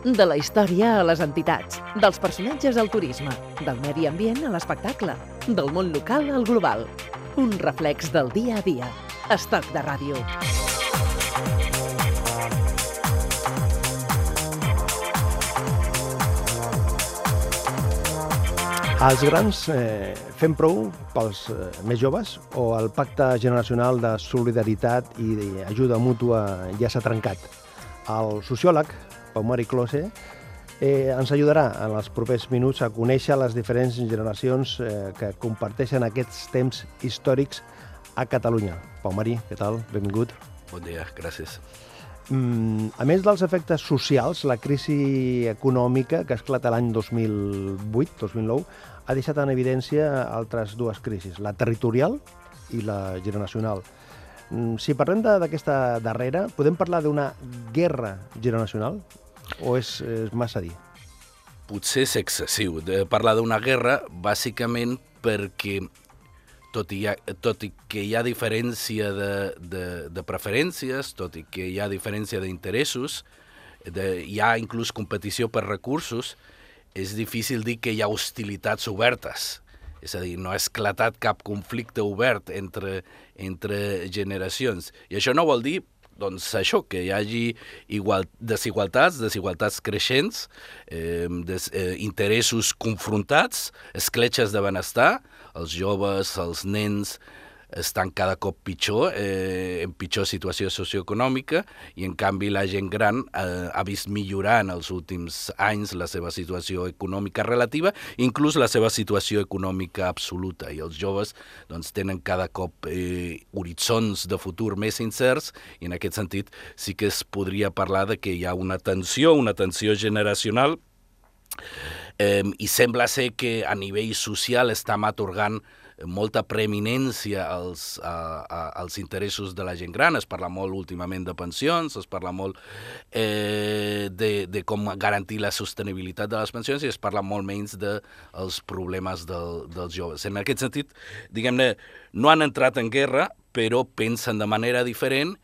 De la història a les entitats, dels personatges al turisme, del medi ambient a l'espectacle, del món local al global. Un reflex del dia a dia. Estoc de ràdio. Els grans eh, fem prou pels eh, més joves o el pacte generacional de solidaritat i d'ajuda mútua ja s'ha trencat? El sociòleg Pau Mari Close eh, ens ajudarà en els propers minuts a conèixer les diferents generacions eh, que comparteixen aquests temps històrics a Catalunya. Pau Mari, què tal? Benvingut. Bon dia, gràcies. Mm, a més dels efectes socials, la crisi econòmica que esclata l'any 2008-2009 ha deixat en evidència altres dues crisis, la territorial i la generacional. Mm, si parlem d'aquesta darrera, podem parlar d'una guerra generacional o és, és massa dir? Potser és excessiu de parlar d'una guerra, bàsicament perquè tot i, ha, tot i que hi ha diferència de, de, de preferències, tot i que hi ha diferència d'interessos, hi ha inclús competició per recursos, és difícil dir que hi ha hostilitats obertes. És a dir, no ha esclatat cap conflicte obert entre, entre generacions. I això no vol dir doncs això, que hi hagi igual, desigualtats, desigualtats creixents, eh, des, eh, interessos confrontats, escletxes de benestar, els joves, els nens, estan cada cop pitjor, eh, en pitjor situació socioeconòmica, i en canvi la gent gran eh, ha vist millorar en els últims anys la seva situació econòmica relativa, inclús la seva situació econòmica absoluta, i els joves doncs, tenen cada cop eh, horitzons de futur més incerts, i en aquest sentit sí que es podria parlar de que hi ha una tensió, una tensió generacional, eh, i sembla ser que a nivell social estem atorgant molta preeminència als, a, a, als interessos de la gent gran. Es parla molt últimament de pensions, es parla molt eh, de, de com garantir la sostenibilitat de les pensions i es parla molt menys dels de problemes del, dels joves. En aquest sentit, diguem-ne, no han entrat en guerra, però pensen de manera diferent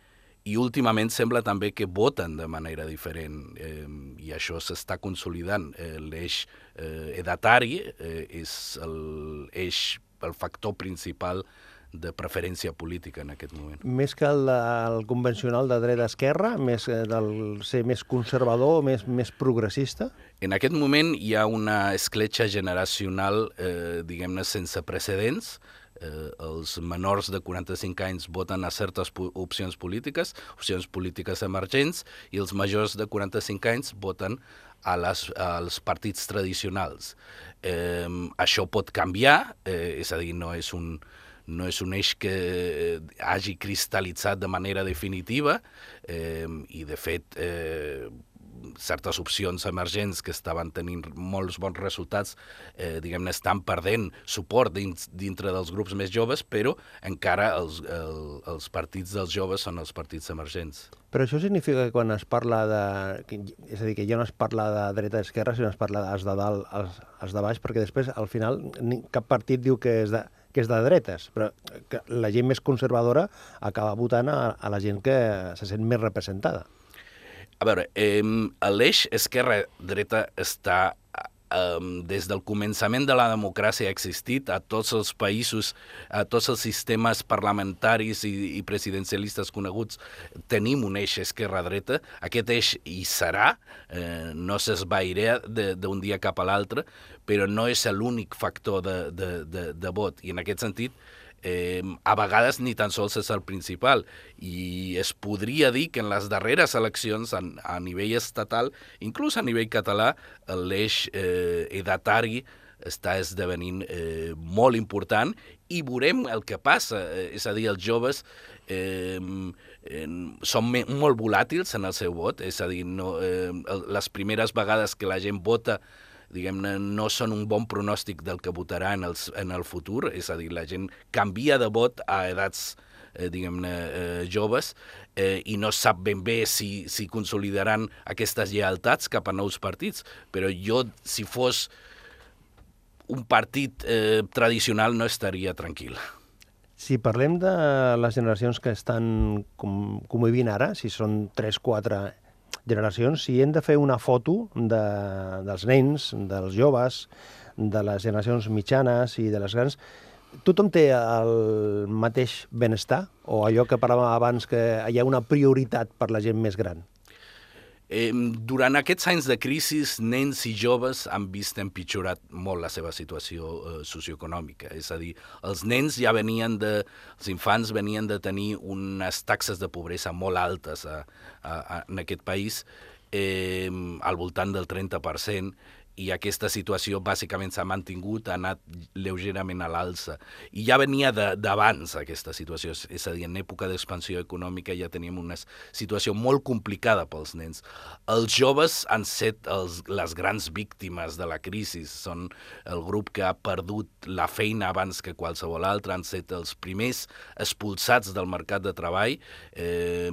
i últimament sembla també que voten de manera diferent eh, i això s'està consolidant. Eh, L'eix eh, edatari eh, és l'eix el factor principal de preferència política en aquest moment. Més que el, el convencional de dreta-esquerra, més del ser més conservador, més, més progressista? En aquest moment hi ha una escletxa generacional, eh, diguem-ne, sense precedents, eh, els menors de 45 anys voten a certes opcions polítiques, opcions polítiques emergents, i els majors de 45 anys voten a les, als partits tradicionals. Eh, això pot canviar, eh, és a dir, no és un, no és un eix que hagi cristal·litzat de manera definitiva eh, i, de fet, eh, certes opcions emergents que estaven tenint molts bons resultats, eh, diguem-ne, estan perdent suport dins, dintre dels grups més joves, però encara els, el, els partits dels joves són els partits emergents. Però això significa que quan es parla de... És a dir, que ja no es parla de dreta i esquerra, sinó es parla dels de dalt als, als de baix, perquè després, al final, cap partit diu que és de, que és de dretes, però que la gent més conservadora acaba votant a, a la gent que se sent més representada. A veure, eh, l'eix esquerra-dreta està des del començament de la democràcia ha existit a tots els països, a tots els sistemes parlamentaris i, i presidencialistes coneguts, tenim un eix esquerra-dreta, aquest eix hi serà, eh, no s'esvairà d'un dia cap a l'altre, però no és l'únic factor de, de, de, de vot, i en aquest sentit eh, a vegades ni tan sols és el principal. I es podria dir que en les darreres eleccions a, a nivell estatal, inclús a nivell català, l'eix eh, edatari està esdevenint eh, molt important i veurem el que passa. Eh, és a dir, els joves eh, eh, són molt volàtils en el seu vot, és a dir, no, eh, les primeres vegades que la gent vota diguem-ne, no són un bon pronòstic del que votarà en, els, en el futur, és a dir, la gent canvia de vot a edats eh, diguem-ne, eh, joves eh, i no sap ben bé si, si consolidaran aquestes llealtats cap a nous partits, però jo, si fos un partit eh, tradicional, no estaria tranquil. Si parlem de les generacions que estan com, convivint ara, si són 3, 4 generacions, si hem de fer una foto de, dels nens, dels joves, de les generacions mitjanes i de les grans, tothom té el mateix benestar? O allò que parlàvem abans, que hi ha una prioritat per la gent més gran? Durant aquests anys de crisi, nens i joves han vist empitjorat molt la seva situació eh, socioeconòmica. És a dir, els nens ja venien de... Els infants venien de tenir unes taxes de pobresa molt altes a, a, a, en aquest país, eh, al voltant del 30%, i aquesta situació bàsicament s'ha mantingut, ha anat lleugerament a l'alça. I ja venia d'abans aquesta situació, és a dir, en època d'expansió econòmica ja teníem una situació molt complicada pels nens. Els joves han set els, les grans víctimes de la crisi, són el grup que ha perdut la feina abans que qualsevol altre, han set els primers expulsats del mercat de treball, eh,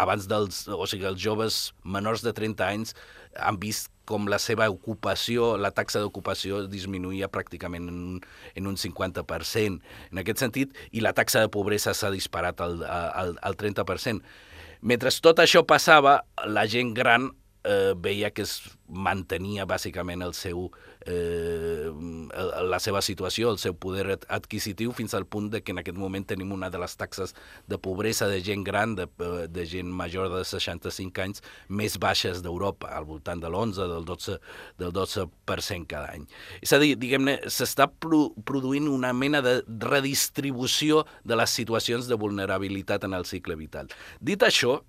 abans dels, o sigui, els joves menors de 30 anys han vist com la seva ocupació, la taxa d'ocupació disminuïa pràcticament en un, en un 50%. En aquest sentit, i la taxa de pobresa s'ha disparat al, al, al 30%. Mentre tot això passava, la gent gran eh, veia que es mantenia bàsicament el seu, eh, la seva situació, el seu poder adquisitiu, fins al punt de que en aquest moment tenim una de les taxes de pobresa de gent gran, de, de gent major de 65 anys, més baixes d'Europa, al voltant de l'11, del 12, del 12% cada any. És a dir, diguem-ne, s'està pro produint una mena de redistribució de les situacions de vulnerabilitat en el cicle vital. Dit això,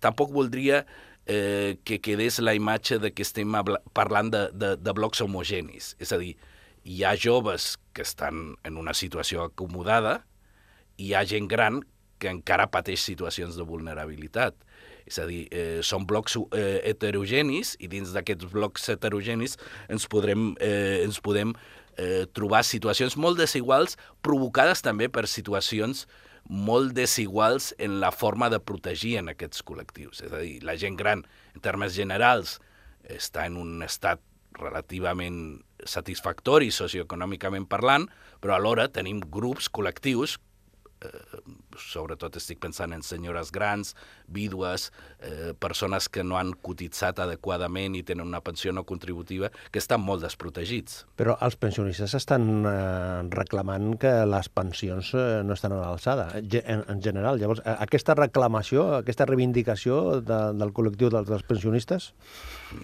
tampoc voldria eh, que quedés la imatge de que estem parlant de, de, de blocs homogenis. És a dir, hi ha joves que estan en una situació acomodada i hi ha gent gran que encara pateix situacions de vulnerabilitat. És a dir, eh, són blocs eh, heterogenis i dins d'aquests blocs heterogenis ens, podrem, eh, ens podem eh, trobar situacions molt desiguals provocades també per situacions eh, molt desiguals en la forma de protegir en aquests col·lectius. És a dir, la gent gran, en termes generals, està en un estat relativament satisfactori socioeconòmicament parlant, però alhora tenim grups col·lectius sobretot estic pensant en senyores grans, vídues, eh, persones que no han cotitzat adequadament i tenen una pensió no contributiva, que estan molt desprotegits. Però els pensionistes estan eh, reclamant que les pensions eh, no estan a l'alçada, en, en general. Llavors, eh, aquesta reclamació, aquesta reivindicació de, del col·lectiu dels, dels pensionistes?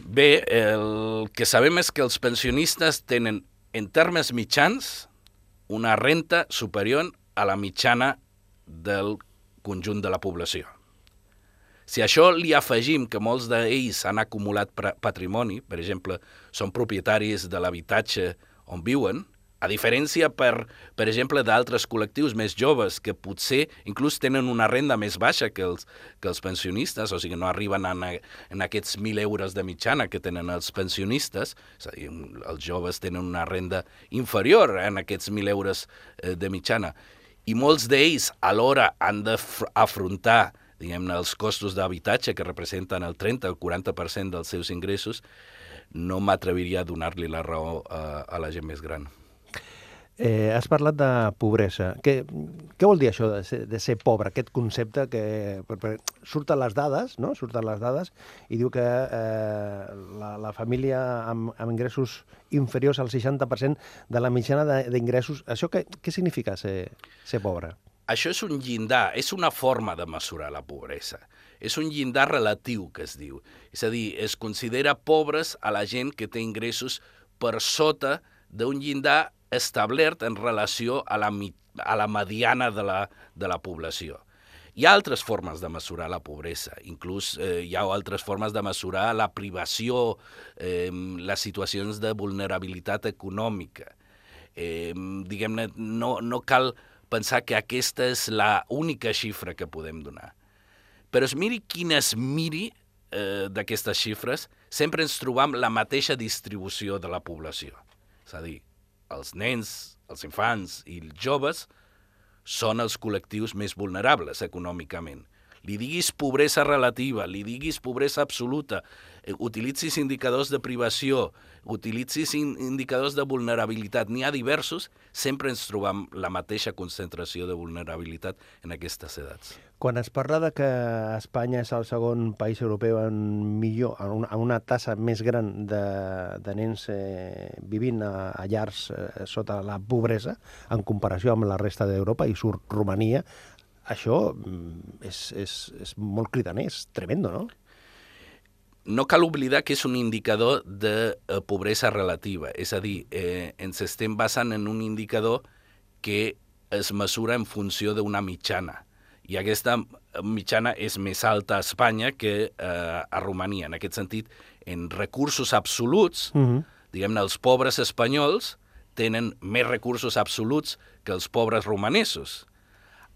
Bé, el que sabem és que els pensionistes tenen, en termes mitjans, una renta superior a la mitjana del conjunt de la població. Si a això li afegim que molts d'ells han acumulat patrimoni, per exemple, són propietaris de l'habitatge on viuen, a diferència, per, per exemple, d'altres col·lectius més joves que potser inclús tenen una renda més baixa que els, que els pensionistes, o sigui, no arriben a, en aquests 1.000 euros de mitjana que tenen els pensionistes, és a dir, els joves tenen una renda inferior en aquests 1.000 euros eh, de mitjana i molts d'ells alhora han d'afrontar diguem-ne, els costos d'habitatge que representen el 30 o 40% dels seus ingressos, no m'atreviria a donar-li la raó a, a la gent més gran. Eh, has parlat de pobresa. Què, què vol dir això de ser, de ser pobre, aquest concepte que per, per, surten les dades, no? surten les dades i diu que eh, la, la família amb, amb ingressos inferiors al 60% de la mitjana d'ingressos, això què, què significa ser, ser pobre? Això és un llindar, és una forma de mesurar la pobresa. És un llindar relatiu, que es diu. És a dir, es considera pobres a la gent que té ingressos per sota d'un llindar establert en relació a la, a la mediana de la, de la població. Hi ha altres formes de mesurar la pobresa, inclús eh, hi ha altres formes de mesurar la privació, eh, les situacions de vulnerabilitat econòmica. Eh, Diguem-ne, no, no cal pensar que aquesta és la única xifra que podem donar. Però es miri quin es miri eh, d'aquestes xifres, sempre ens trobam la mateixa distribució de la població. És a dir, els nens, els infants i els joves són els col·lectius més vulnerables econòmicament. Li diguis pobresa relativa, li diguis pobresa absoluta, eh, utilitzis indicadors de privació, utilitzis in indicadors de vulnerabilitat, n'hi ha diversos, sempre ens trobam la mateixa concentració de vulnerabilitat en aquestes edats. Quan es parla de que Espanya és el segon país europeu en millor, en una, en una tassa més gran de, de nens eh, vivint a, a llars eh, sota la pobresa, en comparació amb la resta d'Europa, i surt Romania, això mm, és, és, és molt cridaner, és tremendo, no? no cal oblidar que és un indicador de eh, pobresa relativa, és a dir, eh, ens estem basant en un indicador que es mesura en funció d'una mitjana. I aquesta mitjana és més alta a Espanya que eh, a Romania. En aquest sentit, en recursos absoluts, uh -huh. diguem-ne, els pobres espanyols tenen més recursos absoluts que els pobres romanesos.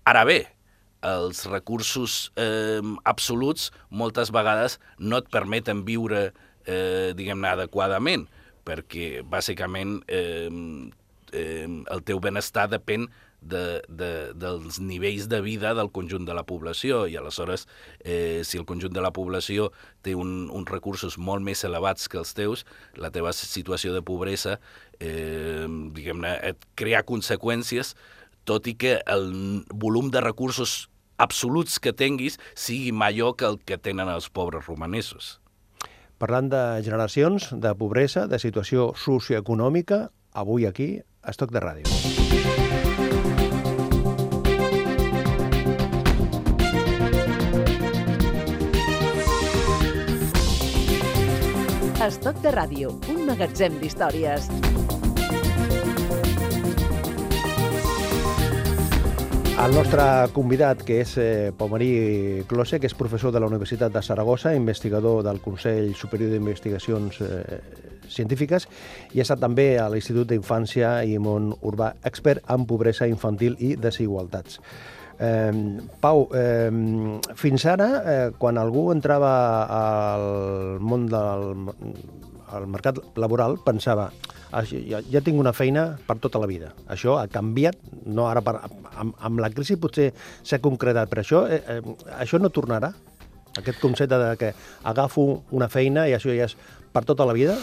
Ara bé, els recursos eh, absoluts moltes vegades no et permeten viure, eh, diguem-ne, adequadament, perquè bàsicament eh, eh, el teu benestar depèn de, de, dels nivells de vida del conjunt de la població. I aleshores eh, si el conjunt de la població té un, uns recursos molt més elevats que els teus, la teva situació de pobresa eh, diguem-ne et crea conseqüències tot i que el volum de recursos absoluts que tinguis sigui major que el que tenen els pobres romanesos. Parlant de generacions, de pobresa, de situació socioeconòmica, avui aquí, a Estoc de Ràdio. Estoc de Ràdio, un magatzem d'històries. El nostre convidat, que és eh, Pau Marí Close, que és professor de la Universitat de Saragossa, investigador del Consell Superior d'Investigacions eh, Científiques i ha estat també a l'Institut d'Infància i Món Urbà, expert en pobresa infantil i desigualtats. Eh, Pau, eh, fins ara, eh, quan algú entrava al món del al mercat laboral, pensava ja, ja tinc una feina per tota la vida. Això ha canviat, no ara per, amb, amb la crisi potser s'ha concretat, però això, eh, eh, això no tornarà? Aquest concepte de que agafo una feina i això ja és per tota la vida?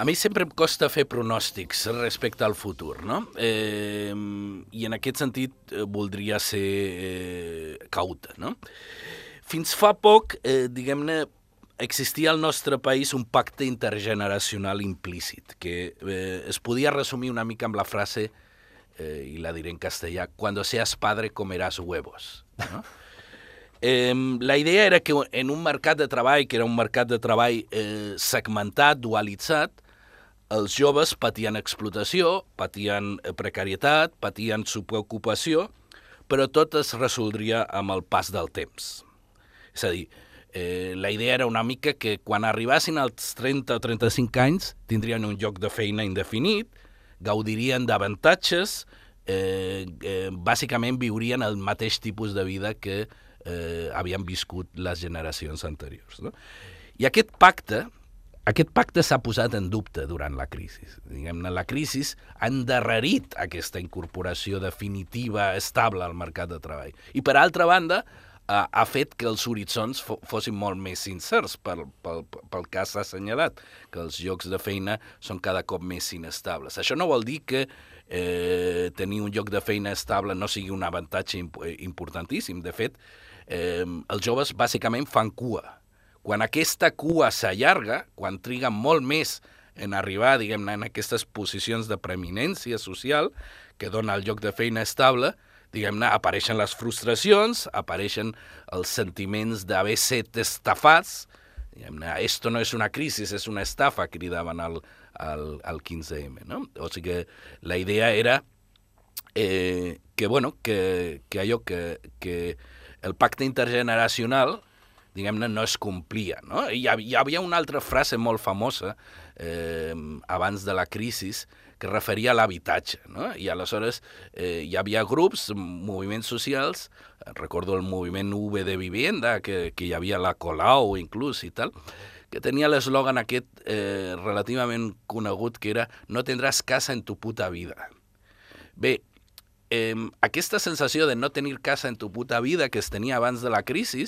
A mi sempre em costa fer pronòstics respecte al futur, no? Eh, I en aquest sentit eh, voldria ser eh, cauta, no? Fins fa poc, eh, diguem-ne, existia al nostre país un pacte intergeneracional implícit, que eh, es podia resumir una mica amb la frase, eh, i la diré en castellà, cuando seas padre comerás huevos. No? Eh, la idea era que en un mercat de treball, que era un mercat de treball eh, segmentat, dualitzat, els joves patien explotació, patien eh, precarietat, patien subpreocupació, però tot es resoldria amb el pas del temps. És a dir, eh, la idea era una mica que quan arribassin als 30 o 35 anys tindrien un lloc de feina indefinit, gaudirien d'avantatges, eh, eh, bàsicament viurien el mateix tipus de vida que eh, havien viscut les generacions anteriors. No? I aquest pacte, aquest pacte s'ha posat en dubte durant la crisi. Diguem-ne, la crisi ha endarrerit aquesta incorporació definitiva, estable al mercat de treball. I, per altra banda, ha, ha fet que els horitzons fossin molt més sincers pel, pel, pel que s'ha assenyalat, que els llocs de feina són cada cop més inestables. Això no vol dir que eh, tenir un lloc de feina estable no sigui un avantatge imp importantíssim. De fet, eh, els joves bàsicament fan cua. Quan aquesta cua s'allarga, quan triguen molt més en arribar, diguem-ne, en aquestes posicions de preeminència social que dona el lloc de feina estable, diguem-ne, apareixen les frustracions, apareixen els sentiments d'haver set estafats, diguem-ne, esto no és una crisi, és una estafa, cridaven al, al, al 15M, no? O sigui que la idea era eh, que, bueno, que, que allò que, que el pacte intergeneracional diguem-ne, no es complia. No? I hi havia una altra frase molt famosa eh, abans de la crisi que referia a l'habitatge. No? I aleshores eh, hi havia grups, moviments socials, recordo el moviment V de Vivienda, que, que hi havia la Colau inclús i tal, que tenia l'eslògan aquest eh, relativament conegut que era no tindràs casa en tu puta vida. Bé, eh, aquesta sensació de no tenir casa en tu puta vida que es tenia abans de la crisi,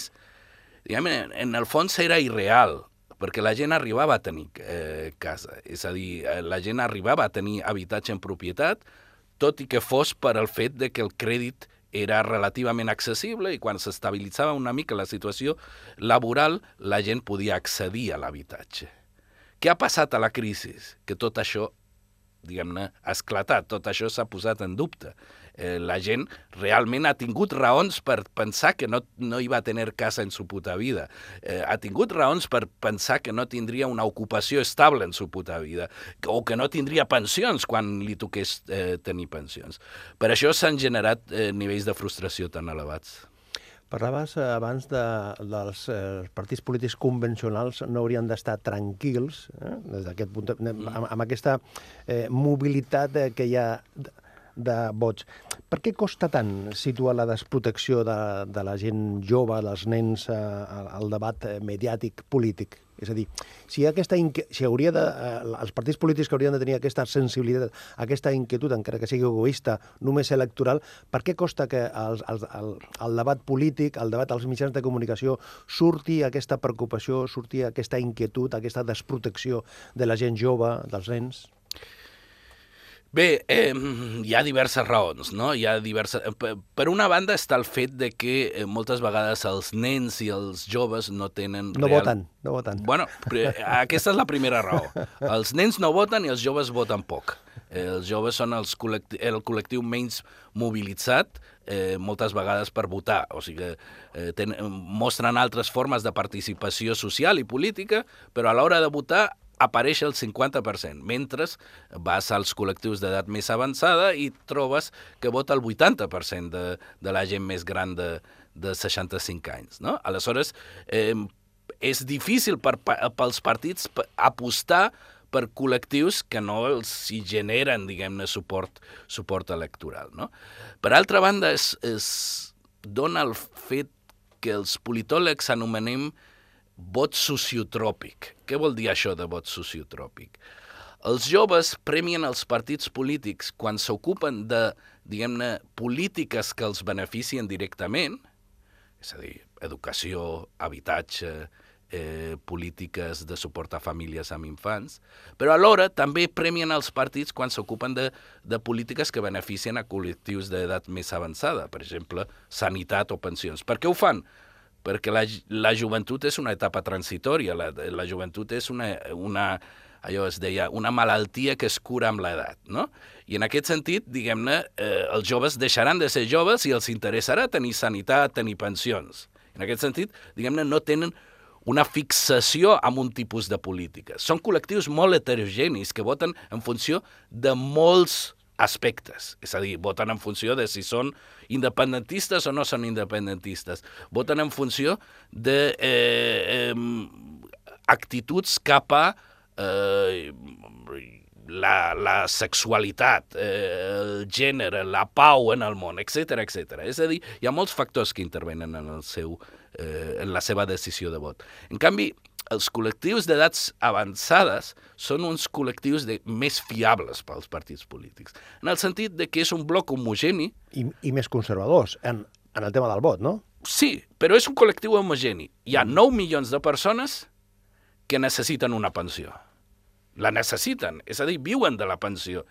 diguem, en, en el fons era irreal, perquè la gent arribava a tenir eh, casa. És a dir, eh, la gent arribava a tenir habitatge en propietat, tot i que fos per al fet de que el crèdit era relativament accessible i quan s'estabilitzava una mica la situació laboral, la gent podia accedir a l'habitatge. Què ha passat a la crisi? Que tot això, diguem-ne, ha esclatat, tot això s'ha posat en dubte eh, la gent realment ha tingut raons per pensar que no, no hi va tenir casa en su puta vida. Eh, ha tingut raons per pensar que no tindria una ocupació estable en su puta vida o que no tindria pensions quan li toqués eh, tenir pensions. Per això s'han generat eh, nivells de frustració tan elevats. Parlaves eh, abans de, dels eh, partits polítics convencionals no haurien d'estar tranquils eh, des d'aquest punt, amb, amb aquesta eh, mobilitat eh, que hi ha de vots. Per què costa tant situar la desprotecció de, de la gent jove, dels nens, eh, al debat eh, mediàtic polític? És a dir, si, aquesta si hauria de, eh, els partits polítics que haurien de tenir aquesta sensibilitat, aquesta inquietud, encara que sigui egoista, només electoral, per què costa que el, el, el, el debat polític, el debat als mitjans de comunicació, surti aquesta preocupació, surti aquesta inquietud, aquesta desprotecció de la gent jove, dels nens? Bé, eh, hi ha diverses raons, no? Hi ha diverses... Per una banda està el fet de que eh, moltes vegades els nens i els joves no tenen... No real... voten, no voten. Bueno, aquesta és la primera raó. Els nens no voten i els joves voten poc. Eh, els joves són els col·lecti el col·lectiu menys mobilitzat, eh, moltes vegades per votar. O sigui, eh, ten, mostren altres formes de participació social i política, però a l'hora de votar apareix el 50%, mentre vas als col·lectius d'edat més avançada i trobes que vota el 80% de, de la gent més gran de, de 65 anys. No? Aleshores, eh, és difícil per, pels partits apostar per col·lectius que no els hi generen, diguem-ne, suport, suport electoral. No? Per altra banda, es, es dona el fet que els politòlegs anomenem vot sociotròpic. Què vol dir això de vot sociotròpic? Els joves premien els partits polítics quan s'ocupen de, diguem-ne, polítiques que els beneficien directament, és a dir, educació, habitatge, eh, polítiques de suport a famílies amb infants, però alhora també premien els partits quan s'ocupen de, de polítiques que beneficien a col·lectius d'edat més avançada, per exemple, sanitat o pensions. Per què ho fan? Perquè la, la joventut és una etapa transitòria, la, la joventut és una, una, allò es deia, una malaltia que es cura amb l'edat, no? I en aquest sentit, diguem-ne, eh, els joves deixaran de ser joves i els interessarà tenir sanitat, tenir pensions. En aquest sentit, diguem-ne, no tenen una fixació amb un tipus de política. Són col·lectius molt heterogenis que voten en funció de molts aspectes. És a dir, voten en funció de si són independentistes o no són independentistes. Voten en funció de eh, eh, actituds cap a eh, la, la sexualitat, eh, el gènere, la pau en el món, etc etc. És a dir, hi ha molts factors que intervenen en, el seu, eh, en la seva decisió de vot. En canvi, els col·lectius d'edats avançades són uns col·lectius de, més fiables pels partits polítics, en el sentit de que és un bloc homogeni... I, i més conservadors en, en el tema del vot, no? Sí, però és un col·lectiu homogeni. Hi ha 9 milions de persones que necessiten una pensió. La necessiten, és a dir, viuen de la pensió.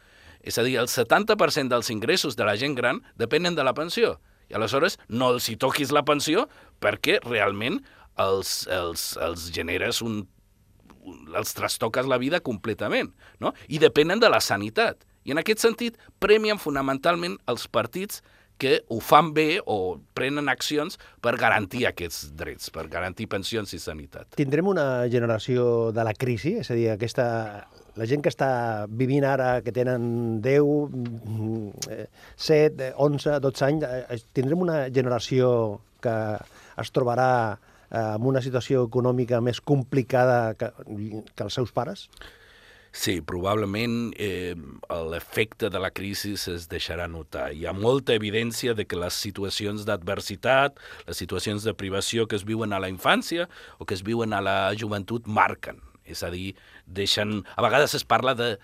És a dir, el 70% dels ingressos de la gent gran depenen de la pensió. I aleshores no els hi toquis la pensió perquè realment els, els, els generes un, els trastoques la vida completament, no? I depenen de la sanitat. I en aquest sentit, premien fonamentalment els partits que ho fan bé o prenen accions per garantir aquests drets, per garantir pensions i sanitat. Tindrem una generació de la crisi? És a dir, aquesta, la gent que està vivint ara, que tenen 10, 7, 11, 12 anys, eh, tindrem una generació que es trobarà amb una situació econòmica més complicada que, que els seus pares? Sí, probablement eh, l'efecte de la crisi es deixarà notar. Hi ha molta evidència de que les situacions d'adversitat, les situacions de privació que es viuen a la infància o que es viuen a la joventut marquen. És a dir, deixen... A vegades es parla de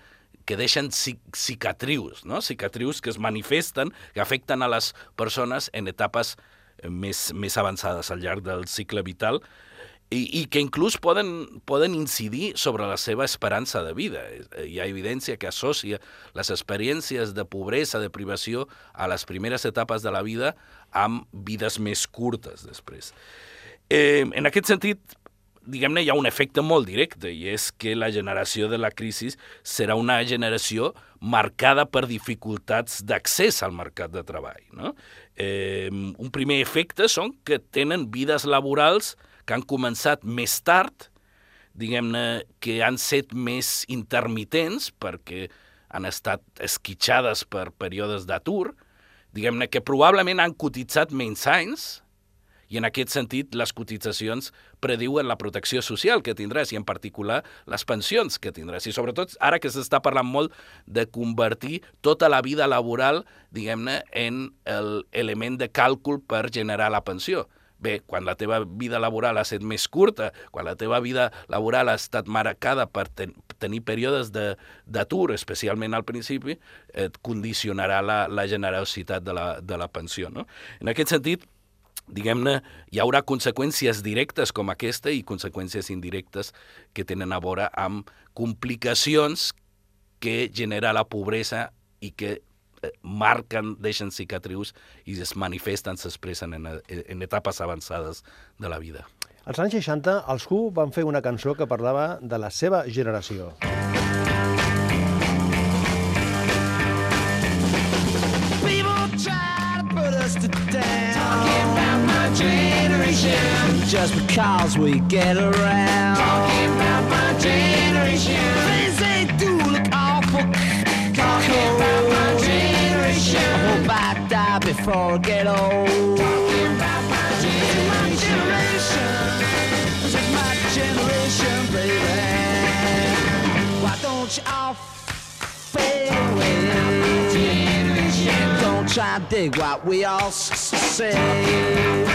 que deixen cicatrius, no? cicatrius que es manifesten, que afecten a les persones en etapes més, més avançades al llarg del cicle vital i, i que inclús poden, poden incidir sobre la seva esperança de vida. Hi ha evidència que associa les experiències de pobresa, de privació, a les primeres etapes de la vida amb vides més curtes després. Eh, en aquest sentit, diguem-ne, hi ha un efecte molt directe i és que la generació de la crisi serà una generació marcada per dificultats d'accés al mercat de treball. No? Eh, un primer efecte són que tenen vides laborals que han començat més tard, diguem-ne, que han set més intermitents perquè han estat esquitxades per períodes d'atur, diguem-ne que probablement han cotitzat menys anys, i en aquest sentit les cotitzacions prediuen la protecció social que tindràs i en particular les pensions que tindràs. I sobretot ara que s'està parlant molt de convertir tota la vida laboral, diguem-ne, en l'element de càlcul per generar la pensió. Bé, quan la teva vida laboral ha estat més curta, quan la teva vida laboral ha estat marcada per ten tenir períodes d'atur, especialment al principi, et condicionarà la, la generositat de la, de la pensió. No? En aquest sentit, diguem-ne, hi haurà conseqüències directes com aquesta i conseqüències indirectes que tenen a veure amb complicacions que genera la pobresa i que Eh, marquen, deixen cicatrius i es manifesten, s'expressen en, en etapes avançades de la vida. Als anys 60, els Who van fer una cançó que parlava de la seva generació. Just because we get around Talking about my generation Things they do look awful Talking about my generation. I hope I die before I get old. Talking about my generation. This is my generation, baby. Why don't you all fade away? Don't try and dig what we all say.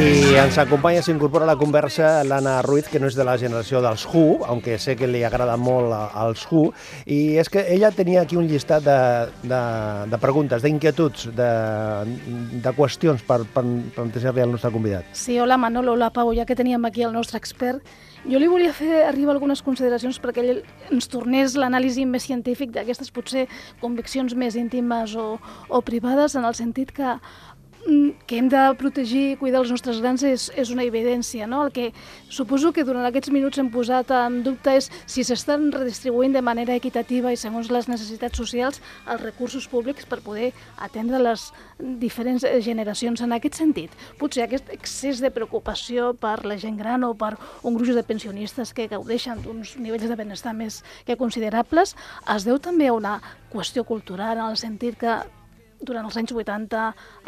I ens acompanya, s'incorpora a la conversa l'Anna Ruiz, que no és de la generació dels Who, aunque sé que li agrada molt als Who, i és que ella tenia aquí un llistat de, de, de preguntes, d'inquietuds, de, de qüestions per, per plantejar-li al nostre convidat. Sí, hola Manolo, hola Pau, ja que teníem aquí el nostre expert, jo li volia fer arribar algunes consideracions perquè ell ens tornés l'anàlisi més científic d'aquestes potser conviccions més íntimes o, o privades, en el sentit que que hem de protegir i cuidar els nostres grans és, és una evidència. No? El que suposo que durant aquests minuts hem posat en dubte és si s'estan redistribuint de manera equitativa i segons les necessitats socials els recursos públics per poder atendre les diferents generacions en aquest sentit. Potser aquest excés de preocupació per la gent gran o per un gruix de pensionistes que gaudeixen d'uns nivells de benestar més que considerables es deu també a una qüestió cultural en el sentit que durant els anys 80,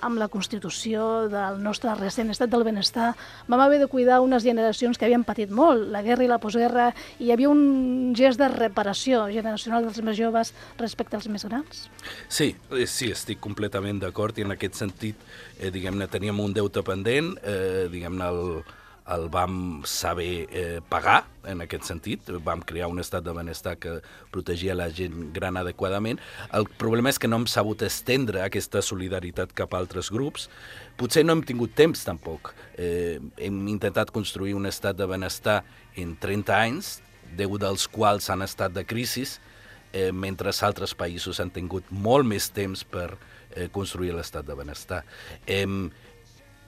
amb la constitució del nostre recent estat del benestar, vam haver de cuidar unes generacions que havien patit molt, la guerra i la postguerra, i hi havia un gest de reparació generacional dels més joves respecte als més grans? Sí, eh, sí, estic completament d'acord i en aquest sentit, eh, diguem-ne, teníem un deute pendent, eh, diguem-ne, el, el vam saber eh, pagar, en aquest sentit. Vam crear un estat de benestar que protegia la gent gran adequadament. El problema és que no hem sabut estendre aquesta solidaritat cap a altres grups. Potser no hem tingut temps, tampoc. Eh, hem intentat construir un estat de benestar en 30 anys, 10 dels quals han estat de crisi, eh, mentre altres països han tingut molt més temps per eh, construir l'estat de benestar. Eh,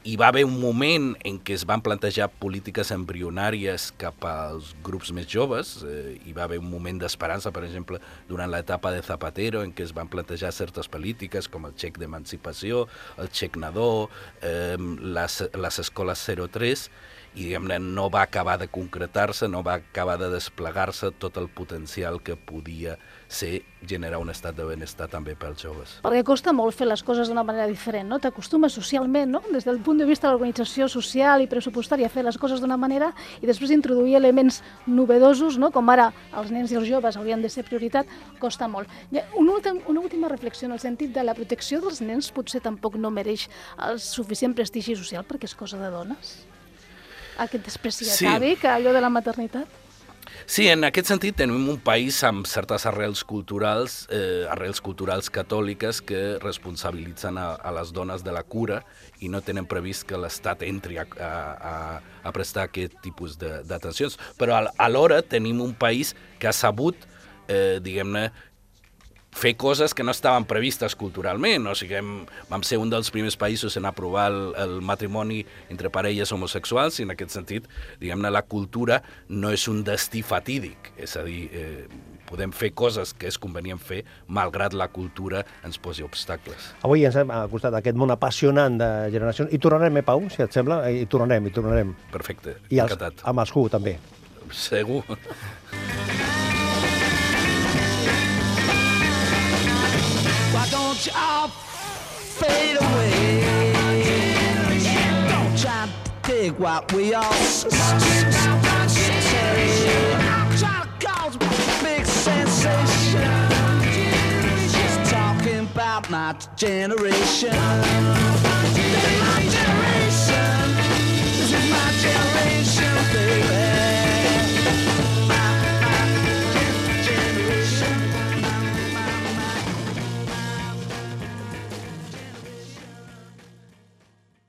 hi va haver un moment en què es van plantejar polítiques embrionàries cap als grups més joves, eh, hi va haver un moment d'esperança, per exemple, durant l'etapa de Zapatero, en què es van plantejar certes polítiques com el xec d'emancipació, el xec nadó, eh, les, les escoles 03, i diguem-ne no va acabar de concretar-se, no va acabar de desplegar-se tot el potencial que podia ser generar un estat de benestar també pels joves. Perquè costa molt fer les coses d'una manera diferent, no? T'acostumes socialment, no? Des del punt de vista de l'organització social i pressupostària fer les coses d'una manera i després introduir elements novedosos, no? Com ara els nens i els joves haurien de ser prioritat, costa molt. Una, última, una última reflexió en el sentit de la protecció dels nens potser tampoc no mereix el suficient prestigi social perquè és cosa de dones? Aquest despreci sí. acabi, que allò de la maternitat? Sí, en aquest sentit tenim un país amb certes arrels culturals, eh, arrels culturals catòliques que responsabilitzen a, a les dones de la cura i no tenen previst que l'Estat entri a, a, a prestar aquest tipus d'atencions. Però alhora tenim un país que ha sabut, eh, diguem-ne, fer coses que no estaven previstes culturalment. O sigui, hem, vam ser un dels primers països en aprovar el, el matrimoni entre parelles homosexuals i en aquest sentit, diguem-ne, la cultura no és un destí fatídic. És a dir, eh, podem fer coses que és convenient fer malgrat la cultura ens posi obstacles. Avui ens hem acostat a aquest món apassionant de generacions. I tornarem, eh, Pau, si et sembla? I tornarem, i tornarem. Perfecte, I els, encantat. amb els Who, també. Segur. what we all. Trying to cause a big sensation. Just talking about my generation. This is my generation. This is my generation, baby.